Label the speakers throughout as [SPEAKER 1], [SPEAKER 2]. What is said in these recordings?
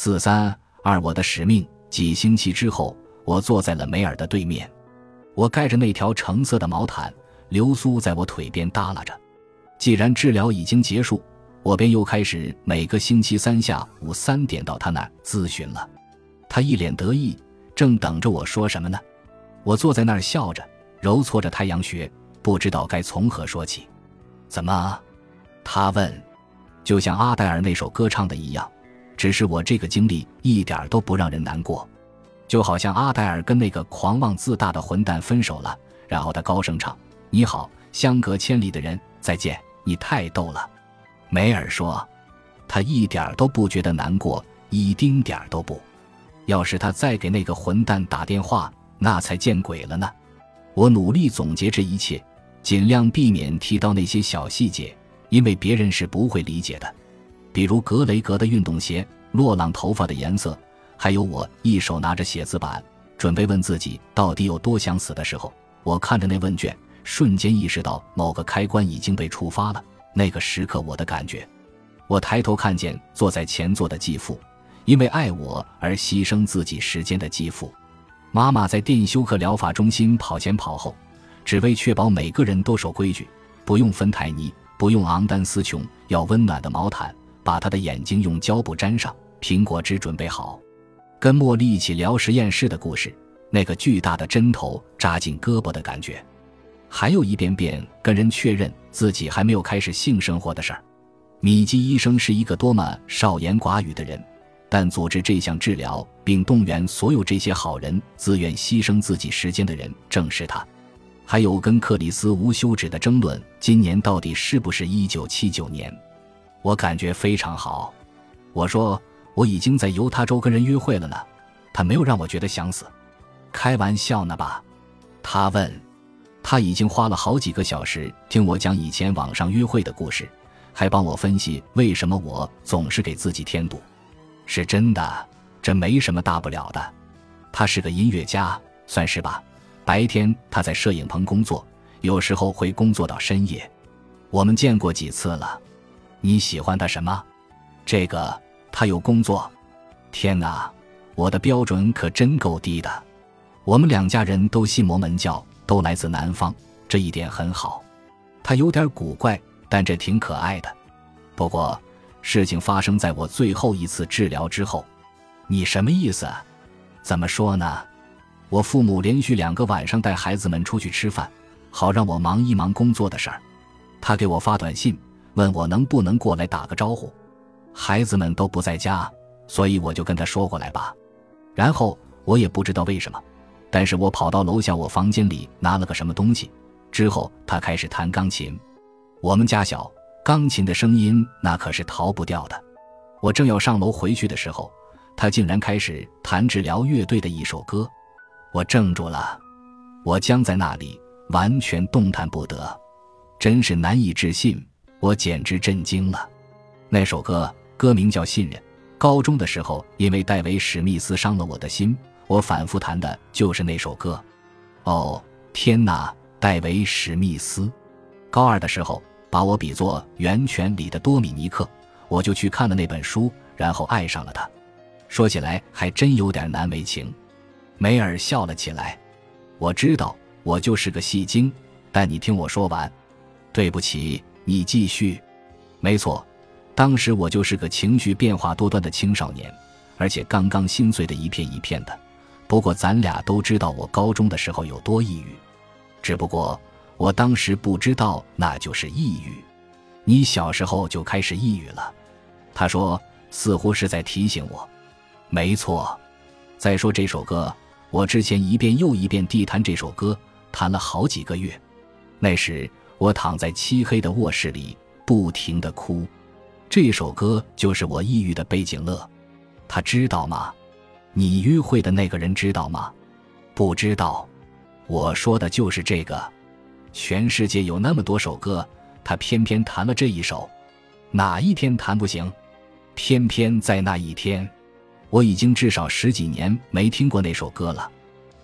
[SPEAKER 1] 四三二，我的使命。几星期之后，我坐在了梅尔的对面，我盖着那条橙色的毛毯，流苏在我腿边耷拉着。既然治疗已经结束，我便又开始每个星期三下午三点到他那儿咨询了。他一脸得意，正等着我说什么呢。我坐在那儿笑着，揉搓着太阳穴，不知道该从何说起。怎么？他问。就像阿黛尔那首歌唱的一样，只是我这个经历一点都不让人难过，就好像阿黛尔跟那个狂妄自大的混蛋分手了，然后他高声唱：“你好，相隔千里的人，再见，你太逗了。”梅尔说，他一点都不觉得难过，一丁点儿都不。要是他再给那个混蛋打电话，那才见鬼了呢。我努力总结这一切，尽量避免提到那些小细节。因为别人是不会理解的，比如格雷格的运动鞋、洛朗头发的颜色，还有我一手拿着写字板，准备问自己到底有多想死的时候，我看着那问卷，瞬间意识到某个开关已经被触发了。那个时刻，我的感觉，我抬头看见坐在前座的继父，因为爱我而牺牲自己时间的继父，妈妈在电休克疗法中心跑前跑后，只为确保每个人都守规矩，不用芬太尼。不用昂丹斯琼，要温暖的毛毯，把他的眼睛用胶布粘上，苹果汁准备好，跟茉莉一起聊实验室的故事，那个巨大的针头扎进胳膊的感觉，还有一遍遍跟人确认自己还没有开始性生活的事儿。米基医生是一个多么少言寡语的人，但组织这项治疗并动员所有这些好人自愿牺牲自己时间的人，正是他。还有跟克里斯无休止的争论，今年到底是不是一九七九年？我感觉非常好。我说我已经在犹他州跟人约会了呢，他没有让我觉得想死。开玩笑呢吧？他问。他已经花了好几个小时听我讲以前网上约会的故事，还帮我分析为什么我总是给自己添堵。是真的，这没什么大不了的。他是个音乐家，算是吧。白天他在摄影棚工作，有时候会工作到深夜。我们见过几次了。你喜欢他什么？这个他有工作。天哪，我的标准可真够低的。我们两家人都信摩门教，都来自南方，这一点很好。他有点古怪，但这挺可爱的。不过，事情发生在我最后一次治疗之后。你什么意思？怎么说呢？我父母连续两个晚上带孩子们出去吃饭，好让我忙一忙工作的事儿。他给我发短信，问我能不能过来打个招呼。孩子们都不在家，所以我就跟他说过来吧。然后我也不知道为什么，但是我跑到楼下我房间里拿了个什么东西。之后他开始弹钢琴。我们家小，钢琴的声音那可是逃不掉的。我正要上楼回去的时候，他竟然开始弹治疗乐队的一首歌。我怔住了，我僵在那里，完全动弹不得，真是难以置信，我简直震惊了。那首歌歌名叫《信任》，高中的时候，因为戴维·史密斯伤了我的心，我反复弹的就是那首歌。哦，天哪，戴维·史密斯！高二的时候，把我比作《源泉》里的多米尼克，我就去看了那本书，然后爱上了他。说起来，还真有点难为情。梅尔笑了起来。我知道我就是个戏精，但你听我说完。对不起，你继续。没错，当时我就是个情绪变化多端的青少年，而且刚刚心碎的一片一片的。不过咱俩都知道我高中的时候有多抑郁，只不过我当时不知道那就是抑郁。你小时候就开始抑郁了？他说，似乎是在提醒我。没错。再说这首歌。我之前一遍又一遍地弹这首歌，弹了好几个月。那时我躺在漆黑的卧室里，不停的哭。这首歌就是我抑郁的背景乐。他知道吗？你约会的那个人知道吗？不知道。我说的就是这个。全世界有那么多首歌，他偏偏弹了这一首。哪一天弹不行？偏偏在那一天。我已经至少十几年没听过那首歌了，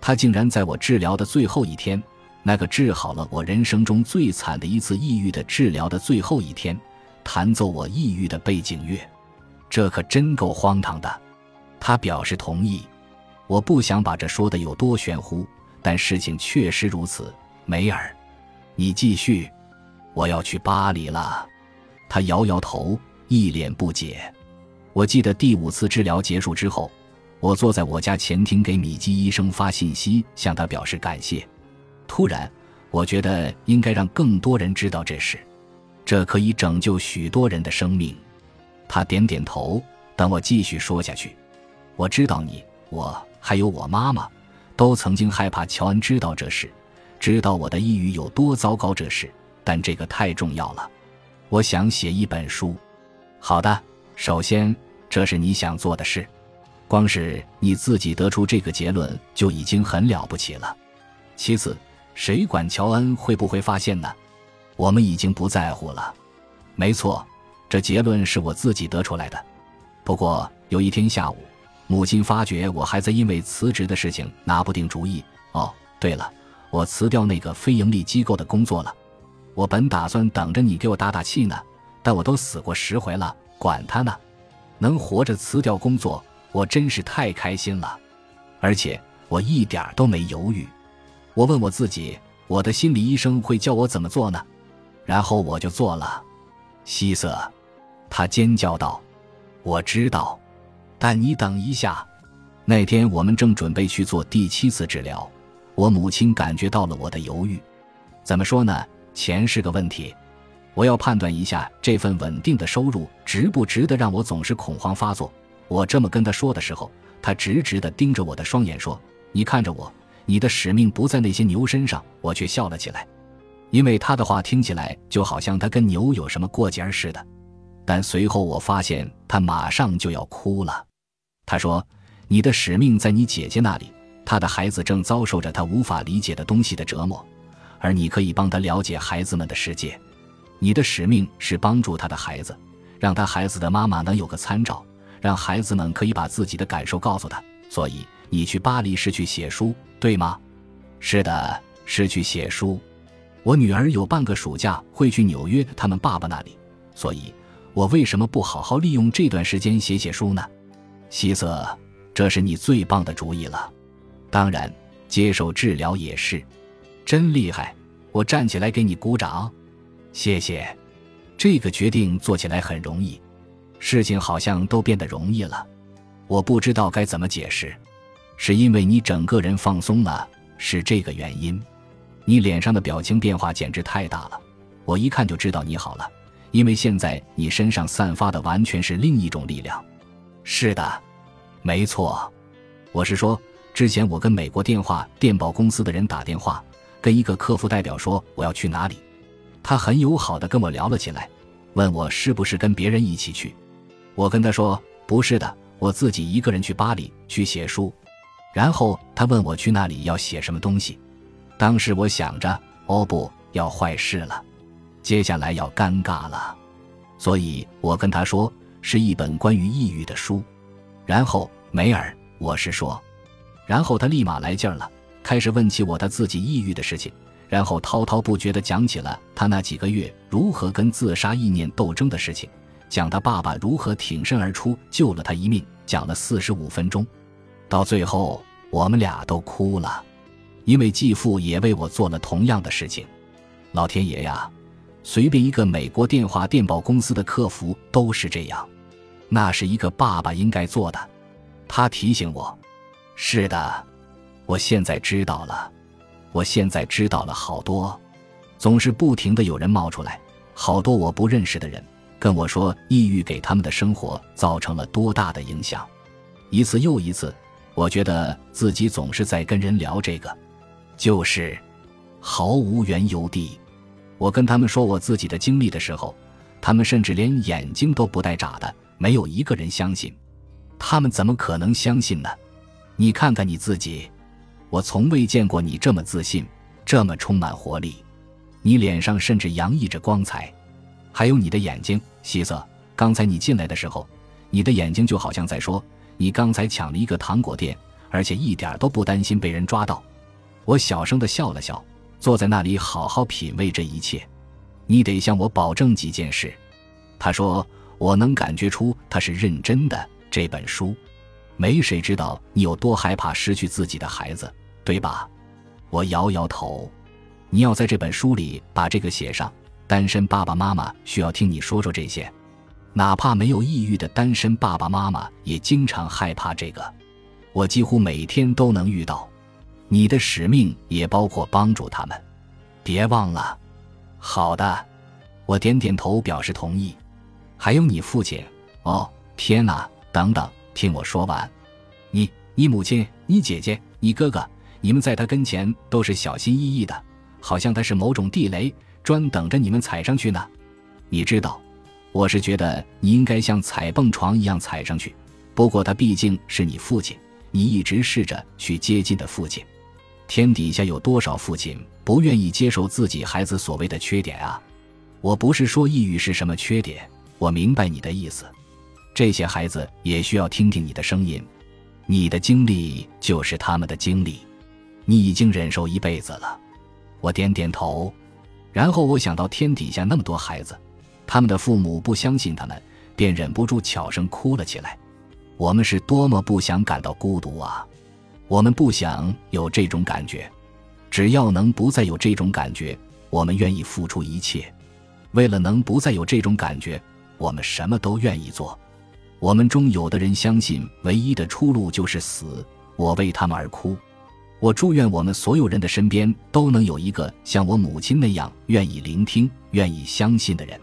[SPEAKER 1] 他竟然在我治疗的最后一天，那个治好了我人生中最惨的一次抑郁的治疗的最后一天，弹奏我抑郁的背景乐，这可真够荒唐的。他表示同意。我不想把这说的有多玄乎，但事情确实如此。梅尔，你继续。我要去巴黎了。他摇摇头，一脸不解。我记得第五次治疗结束之后，我坐在我家前厅给米基医生发信息，向他表示感谢。突然，我觉得应该让更多人知道这事，这可以拯救许多人的生命。他点点头，等我继续说下去。我知道你，我还有我妈妈，都曾经害怕乔恩知道这事，知道我的抑郁有多糟糕。这事，但这个太重要了。我想写一本书。好的，首先，这是你想做的事。光是你自己得出这个结论就已经很了不起了。其次，谁管乔恩会不会发现呢？我们已经不在乎了。没错。这结论是我自己得出来的。不过有一天下午，母亲发觉我还在因为辞职的事情拿不定主意。哦，对了，我辞掉那个非盈利机构的工作了。我本打算等着你给我打打气呢，但我都死过十回了，管他呢。能活着辞掉工作，我真是太开心了。而且我一点都没犹豫。我问我自己，我的心理医生会教我怎么做呢？然后我就做了。希瑟。他尖叫道：“我知道，但你等一下。那天我们正准备去做第七次治疗，我母亲感觉到了我的犹豫。怎么说呢？钱是个问题，我要判断一下这份稳定的收入值不值得让我总是恐慌发作。我这么跟他说的时候，他直直地盯着我的双眼说：‘你看着我，你的使命不在那些牛身上。’我却笑了起来，因为他的话听起来就好像他跟牛有什么过节似的。”但随后我发现他马上就要哭了。他说：“你的使命在你姐姐那里，她的孩子正遭受着她无法理解的东西的折磨，而你可以帮她了解孩子们的世界。你的使命是帮助他的孩子，让他孩子的妈妈能有个参照，让孩子们可以把自己的感受告诉他。所以你去巴黎是去写书，对吗？是的，是去写书。我女儿有半个暑假会去纽约他们爸爸那里，所以。”我为什么不好好利用这段时间写写书呢？希瑟，这是你最棒的主意了。当然，接受治疗也是，真厉害！我站起来给你鼓掌，谢谢。这个决定做起来很容易，事情好像都变得容易了。我不知道该怎么解释，是因为你整个人放松了，是这个原因。你脸上的表情变化简直太大了，我一看就知道你好了。因为现在你身上散发的完全是另一种力量。是的，没错。我是说，之前我跟美国电话电报公司的人打电话，跟一个客服代表说我要去哪里，他很友好的跟我聊了起来，问我是不是跟别人一起去。我跟他说不是的，我自己一个人去巴黎去写书。然后他问我去那里要写什么东西。当时我想着，哦不要坏事了。接下来要尴尬了，所以我跟他说是一本关于抑郁的书。然后梅尔，我是说，然后他立马来劲儿了，开始问起我他自己抑郁的事情，然后滔滔不绝地讲起了他那几个月如何跟自杀意念斗争的事情，讲他爸爸如何挺身而出救了他一命，讲了四十五分钟，到最后我们俩都哭了，因为继父也为我做了同样的事情。老天爷呀！随便一个美国电话电报公司的客服都是这样，那是一个爸爸应该做的。他提醒我：“是的，我现在知道了，我现在知道了好多。总是不停的有人冒出来，好多我不认识的人跟我说，抑郁给他们的生活造成了多大的影响。一次又一次，我觉得自己总是在跟人聊这个，就是毫无缘由地。”我跟他们说我自己的经历的时候，他们甚至连眼睛都不带眨的，没有一个人相信。他们怎么可能相信呢？你看看你自己，我从未见过你这么自信，这么充满活力。你脸上甚至洋溢着光彩，还有你的眼睛，希瑟。刚才你进来的时候，你的眼睛就好像在说，你刚才抢了一个糖果店，而且一点都不担心被人抓到。我小声的笑了笑。坐在那里好好品味这一切，你得向我保证几件事。他说：“我能感觉出他是认真的。这本书，没谁知道你有多害怕失去自己的孩子，对吧？我摇摇头。你要在这本书里把这个写上。单身爸爸妈妈需要听你说说这些，哪怕没有抑郁的单身爸爸妈妈也经常害怕这个。我几乎每天都能遇到。你的使命也包括帮助他们，别忘了。好的，我点点头表示同意。还有你父亲。哦，天哪！等等，听我说完。你、你母亲、你姐姐、你哥哥，你们在他跟前都是小心翼翼的，好像他是某种地雷。专等着你们踩上去呢，你知道，我是觉得你应该像踩蹦床一样踩上去。不过他毕竟是你父亲，你一直试着去接近的父亲。天底下有多少父亲不愿意接受自己孩子所谓的缺点啊？我不是说抑郁是什么缺点，我明白你的意思。这些孩子也需要听听你的声音，你的经历就是他们的经历，你已经忍受一辈子了。我点点头。然后我想到天底下那么多孩子，他们的父母不相信他们，便忍不住悄声哭了起来。我们是多么不想感到孤独啊！我们不想有这种感觉，只要能不再有这种感觉，我们愿意付出一切。为了能不再有这种感觉，我们什么都愿意做。我们中有的人相信唯一的出路就是死，我为他们而哭。我祝愿我们所有人的身边都能有一个像我母亲那样愿意聆听、愿意相信的人。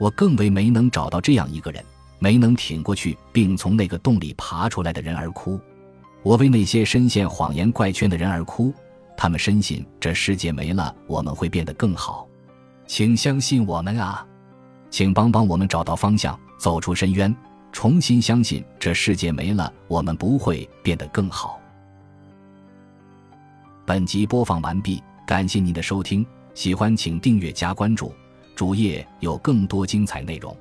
[SPEAKER 1] 我更为没能找到这样一个人、没能挺过去并从那个洞里爬出来的人而哭。我为那些深陷谎言怪圈的人而哭。他们深信这世界没了，我们会变得更好。请相信我们啊！请帮帮我们找到方向，走出深渊，重新相信这世界没了，我们不会变得更好。本集播放完毕，感谢您的收听，喜欢请订阅加关注，主页有更多精彩内容。